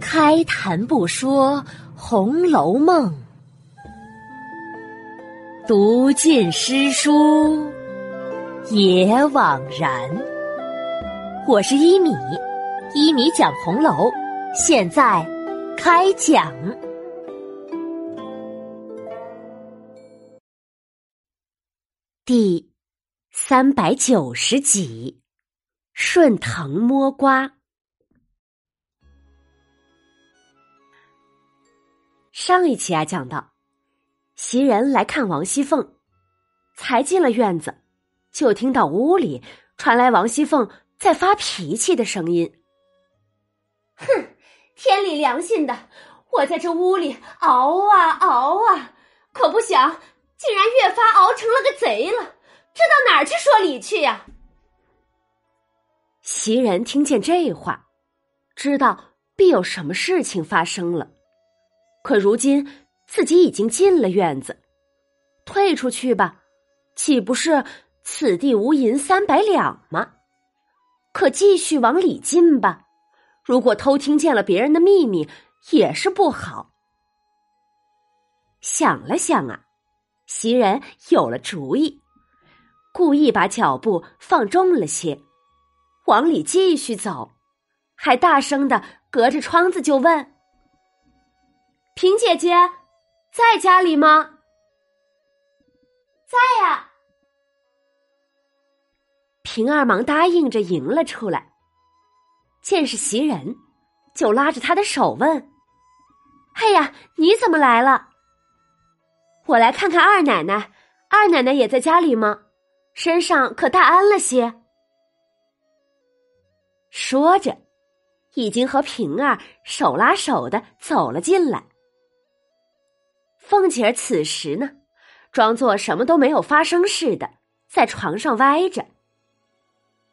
开谈不说《红楼梦》，读尽诗书也枉然。我是一米，一米讲红楼，现在开讲。第三百九十集，顺藤摸瓜。上一期啊，讲到袭人来看王熙凤，才进了院子，就听到屋里传来王熙凤在发脾气的声音。哼，天理良心的，我在这屋里熬啊熬啊，可不想。竟然越发熬成了个贼了，这到哪儿去说理去呀？袭人听见这话，知道必有什么事情发生了。可如今自己已经进了院子，退出去吧，岂不是此地无银三百两吗？可继续往里进吧，如果偷听见了别人的秘密，也是不好。想了想啊。袭人有了主意，故意把脚步放重了些，往里继续走，还大声的隔着窗子就问：“平姐姐，在家里吗？”“在呀。”平儿忙答应着迎了出来，见是袭人，就拉着她的手问：“哎呀，你怎么来了？”我来看看二奶奶，二奶奶也在家里吗？身上可大安了些。说着，已经和平儿手拉手的走了进来。凤姐儿此时呢，装作什么都没有发生似的，在床上歪着。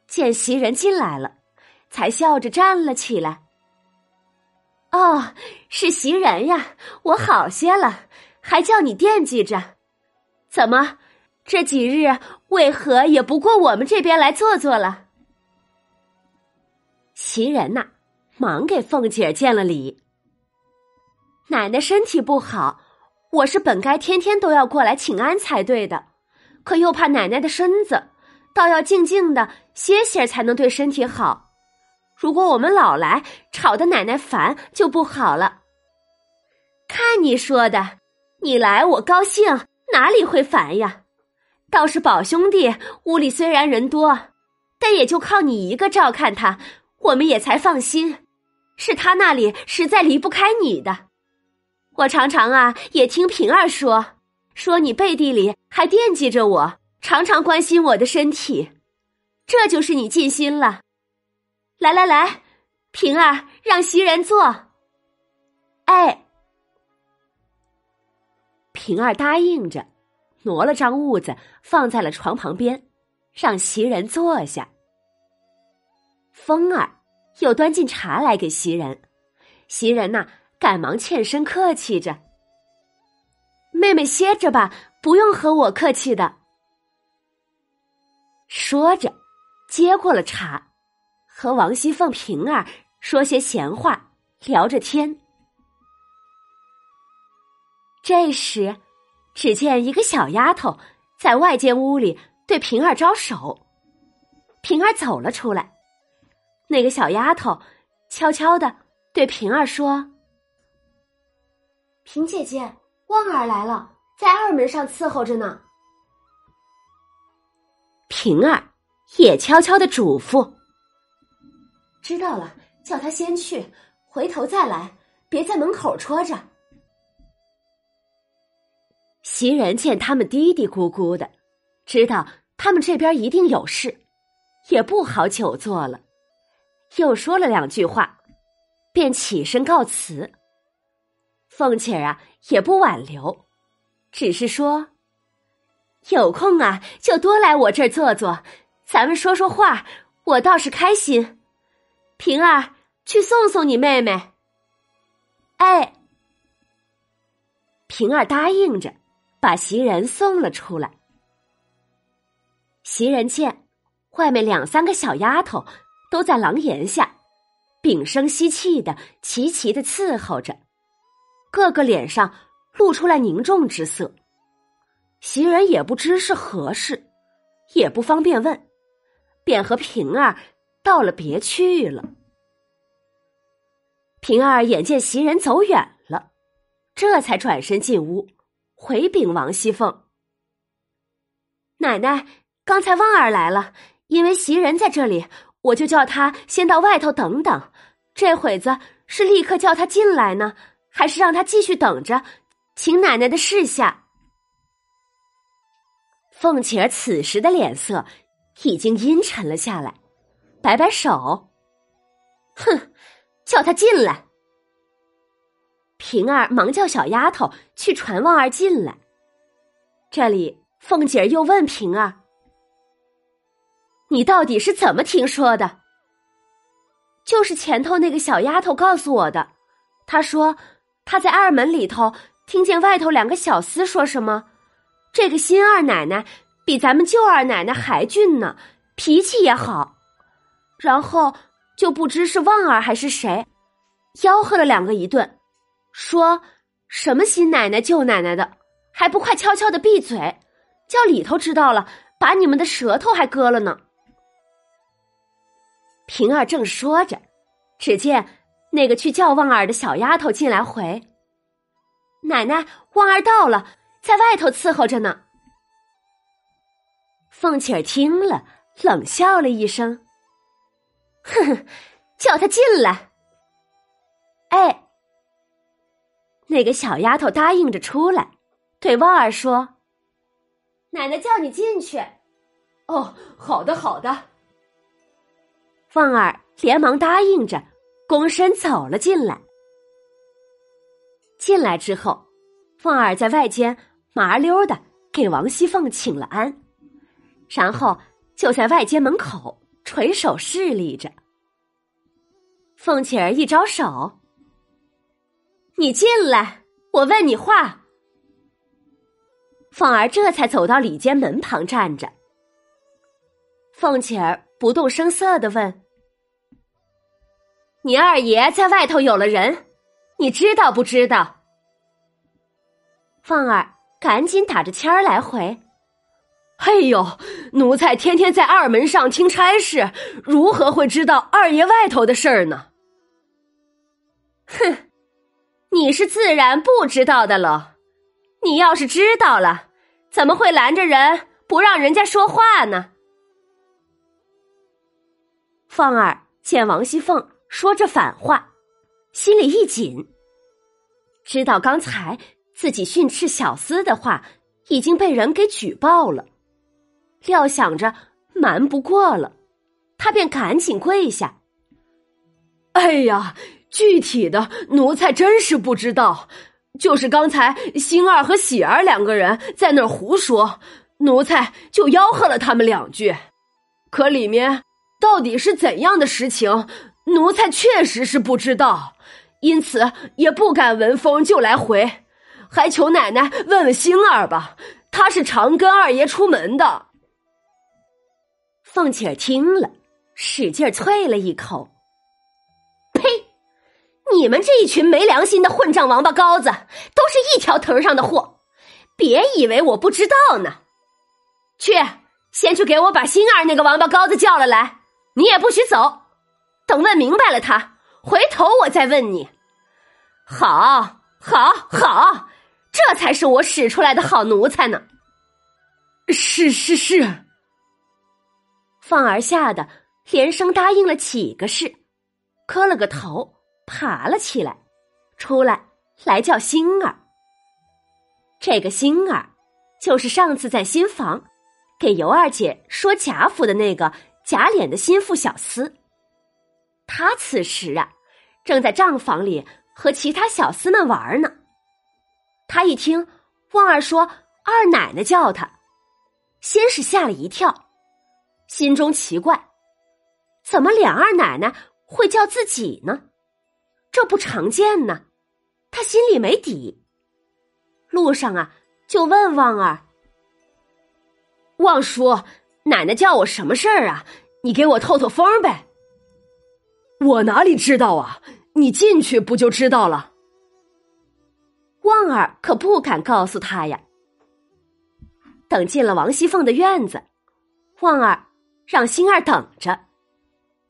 见袭人进来了，才笑着站了起来。哦，是袭人呀，我好些了。还叫你惦记着，怎么这几日为何也不过我们这边来坐坐了？袭人呐，忙给凤姐儿见了礼。奶奶身体不好，我是本该天天都要过来请安才对的，可又怕奶奶的身子，倒要静静的歇歇才能对身体好。如果我们老来，吵得奶奶烦，就不好了。看你说的。你来我高兴，哪里会烦呀？倒是宝兄弟屋里虽然人多，但也就靠你一个照看他，我们也才放心。是他那里实在离不开你的。我常常啊也听平儿说，说你背地里还惦记着我，常常关心我的身体，这就是你尽心了。来来来，平儿让袭人坐。哎。平儿答应着，挪了张褥子放在了床旁边，让袭人坐下。风儿又端进茶来给袭人，袭人呐赶忙欠身客气着：“妹妹歇着吧，不用和我客气的。”说着，接过了茶，和王熙凤、平儿说些闲话，聊着天。这时，只见一个小丫头在外间屋里对平儿招手，平儿走了出来。那个小丫头悄悄的对平儿说：“平姐姐，旺儿来了，在二门上伺候着呢。”平儿也悄悄的嘱咐：“知道了，叫他先去，回头再来，别在门口戳着。”袭人见他们嘀嘀咕咕的，知道他们这边一定有事，也不好久坐了，又说了两句话，便起身告辞。凤姐儿啊，也不挽留，只是说：“有空啊，就多来我这儿坐坐，咱们说说话，我倒是开心。”平儿去送送你妹妹。哎，平儿答应着。把袭人送了出来。袭人见外面两三个小丫头都在廊檐下，屏声息气的齐齐的伺候着，个个脸上露出来凝重之色。袭人也不知是何事，也不方便问，便和平儿道了别去了。平儿眼见袭人走远了，这才转身进屋，回禀王熙凤：“奶奶，刚才旺儿来了，因为袭人在这里。”我就叫他先到外头等等，这会子是立刻叫他进来呢，还是让他继续等着，请奶奶的示下。凤姐儿此时的脸色已经阴沉了下来，摆摆手，哼，叫他进来。平儿忙叫小丫头去传旺儿进来。这里，凤姐儿又问平儿。你到底是怎么听说的？就是前头那个小丫头告诉我的。她说他在二门里头听见外头两个小厮说什么，这个新二奶奶比咱们旧二奶奶还俊呢，脾气也好。然后就不知是旺儿还是谁，吆喝了两个一顿，说什么新奶奶旧奶奶的，还不快悄悄的闭嘴，叫里头知道了，把你们的舌头还割了呢。平儿正说着，只见那个去叫旺儿的小丫头进来回：“奶奶，旺儿到了，在外头伺候着呢。”凤姐儿听了，冷笑了一声：“哼哼，叫他进来。”哎，那个小丫头答应着出来，对旺儿说：“奶奶叫你进去。”“哦，好的，好的。”旺儿连忙答应着，躬身走了进来。进来之后，凤儿在外间麻溜的给王熙凤请了安，然后就在外间门口垂手侍立着。凤姐儿一招手：“你进来，我问你话。”凤儿这才走到里间门旁站着。凤姐儿不动声色的问。你二爷在外头有了人，你知道不知道？凤儿赶紧打着签儿来回：“哎呦，奴才天天在二门上听差事，如何会知道二爷外头的事儿呢？”哼，你是自然不知道的了。你要是知道了，怎么会拦着人不让人家说话呢？凤儿见王熙凤。说着反话，心里一紧。知道刚才自己训斥小厮的话已经被人给举报了，料想着瞒不过了，他便赶紧跪下。哎呀，具体的奴才真是不知道，就是刚才星儿和喜儿两个人在那儿胡说，奴才就吆喝了他们两句，可里面到底是怎样的实情？奴才确实是不知道，因此也不敢闻风就来回，还求奶奶问问星儿吧。他是常跟二爷出门的。凤姐儿听了，使劲啐了一口：“呸！你们这一群没良心的混账王八羔子，都是一条藤上的货！别以为我不知道呢。去，先去给我把星儿那个王八羔子叫了来。你也不许走。”等问明白了，他回头我再问你。好，好，好，这才是我使出来的好奴才呢。是是是。凤儿吓得连声答应了几个是，磕了个头，爬了起来，出来来叫星儿。这个星儿，就是上次在新房给尤二姐说贾府的那个假脸的心腹小厮。他此时啊，正在账房里和其他小厮们玩呢。他一听旺儿说二奶奶叫他，先是吓了一跳，心中奇怪，怎么两二奶奶会叫自己呢？这不常见呢。他心里没底。路上啊，就问旺儿：“旺叔，奶奶叫我什么事儿啊？你给我透透风呗。”我哪里知道啊？你进去不就知道了？旺儿可不敢告诉他呀。等进了王熙凤的院子，旺儿让星儿等着，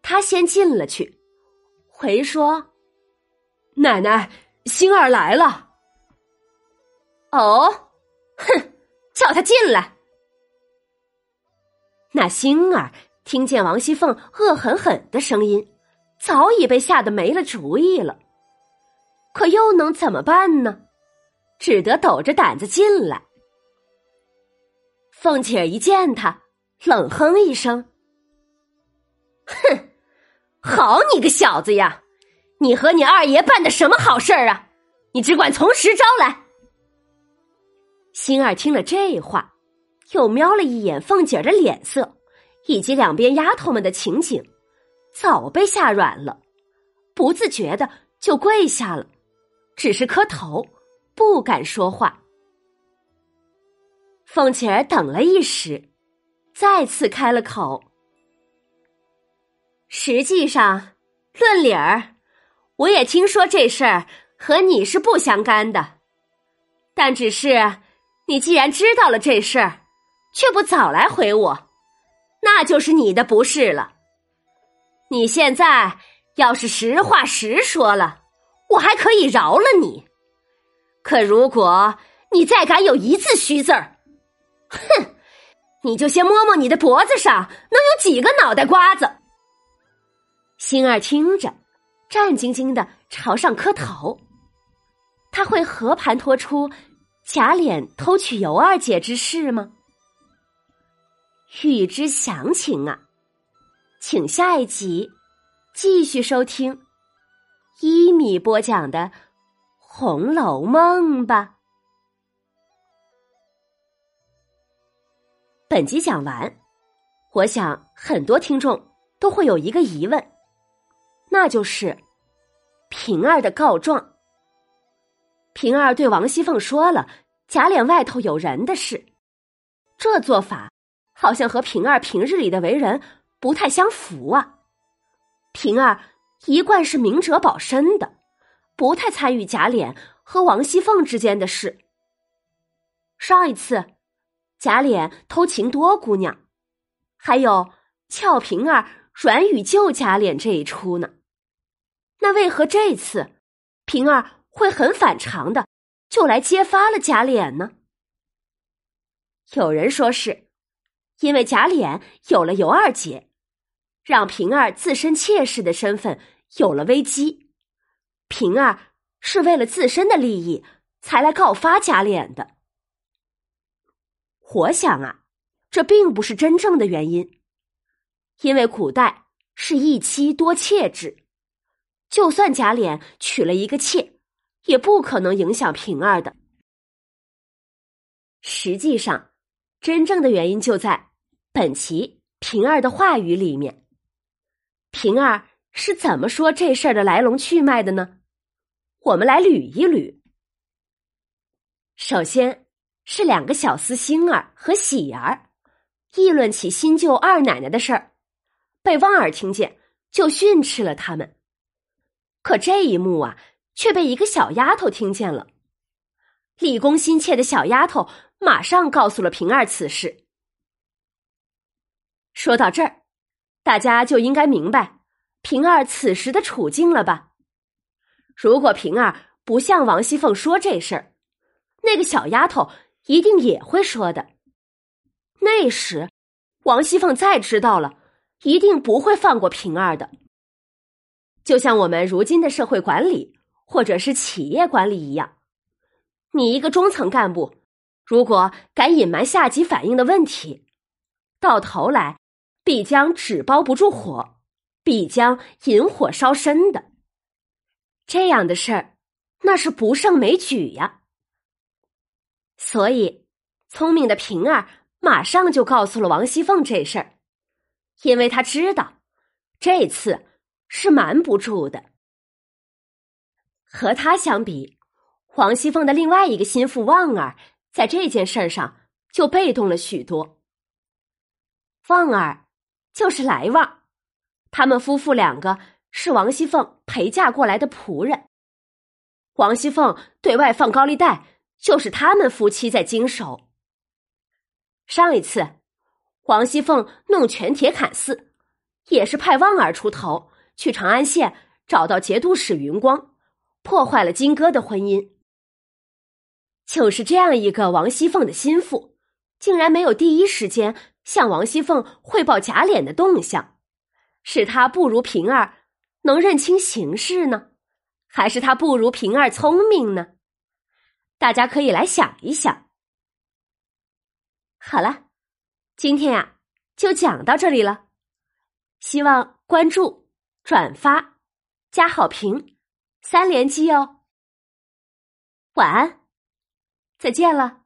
他先进了去，回说：“奶奶，星儿来了。”哦，哼，叫他进来。那星儿听见王熙凤恶狠狠的声音。早已被吓得没了主意了，可又能怎么办呢？只得抖着胆子进来。凤姐儿一见他，冷哼一声：“哼，好你个小子呀！你和你二爷办的什么好事儿啊？你只管从实招来。”星儿听了这话，又瞄了一眼凤姐儿的脸色，以及两边丫头们的情景。早被吓软了，不自觉的就跪下了，只是磕头，不敢说话。凤姐儿等了一时，再次开了口：“实际上，论理儿，我也听说这事儿和你是不相干的，但只是你既然知道了这事儿，却不早来回我，那就是你的不是了。”你现在要是实话实说了，我还可以饶了你；可如果你再敢有一字虚字儿，哼，你就先摸摸你的脖子上能有几个脑袋瓜子。星儿听着，战兢兢的朝上磕头。他会和盘托出假脸偷取尤二姐之事吗？欲知详情啊！请下一集继续收听一米播讲的《红楼梦》吧。本集讲完，我想很多听众都会有一个疑问，那就是平儿的告状。平儿对王熙凤说了贾琏外头有人的事，这做法好像和平儿平日里的为人。不太相符啊！平儿一贯是明哲保身的，不太参与贾琏和王熙凤之间的事。上一次贾琏偷情多姑娘，还有俏平儿软语救贾琏这一出呢。那为何这次平儿会很反常的就来揭发了贾琏呢？有人说是因为贾琏有了尤二姐。让平儿自身妾室的身份有了危机，平儿是为了自身的利益才来告发贾琏的。我想啊，这并不是真正的原因，因为古代是一妻多妾制，就算贾琏娶了一个妾，也不可能影响平儿的。实际上，真正的原因就在本集平儿的话语里面。平儿是怎么说这事儿的来龙去脉的呢？我们来捋一捋。首先是两个小厮星儿和喜儿议论起新旧二奶奶的事儿，被旺儿听见，就训斥了他们。可这一幕啊，却被一个小丫头听见了。立功心切的小丫头马上告诉了平儿此事。说到这儿。大家就应该明白平儿此时的处境了吧？如果平儿不向王熙凤说这事儿，那个小丫头一定也会说的。那时，王熙凤再知道了，一定不会放过平儿的。就像我们如今的社会管理或者是企业管理一样，你一个中层干部，如果敢隐瞒下级反映的问题，到头来。必将纸包不住火，必将引火烧身的。这样的事儿，那是不胜枚举呀。所以，聪明的平儿马上就告诉了王熙凤这事儿，因为他知道这次是瞒不住的。和他相比，王熙凤的另外一个心腹旺儿在这件事儿上就被动了许多。旺儿。就是来旺，他们夫妇两个是王熙凤陪嫁过来的仆人。王熙凤对外放高利贷，就是他们夫妻在经手。上一次，王熙凤弄全铁砍寺，也是派旺儿出头去长安县找到节度使云光，破坏了金戈的婚姻。就是这样一个王熙凤的心腹，竟然没有第一时间向王熙凤汇报贾琏的动向，是他不如平儿能认清形势呢，还是他不如平儿聪明呢？大家可以来想一想。好了，今天呀就讲到这里了，希望关注、转发、加好评三连击哦。晚安。再见了。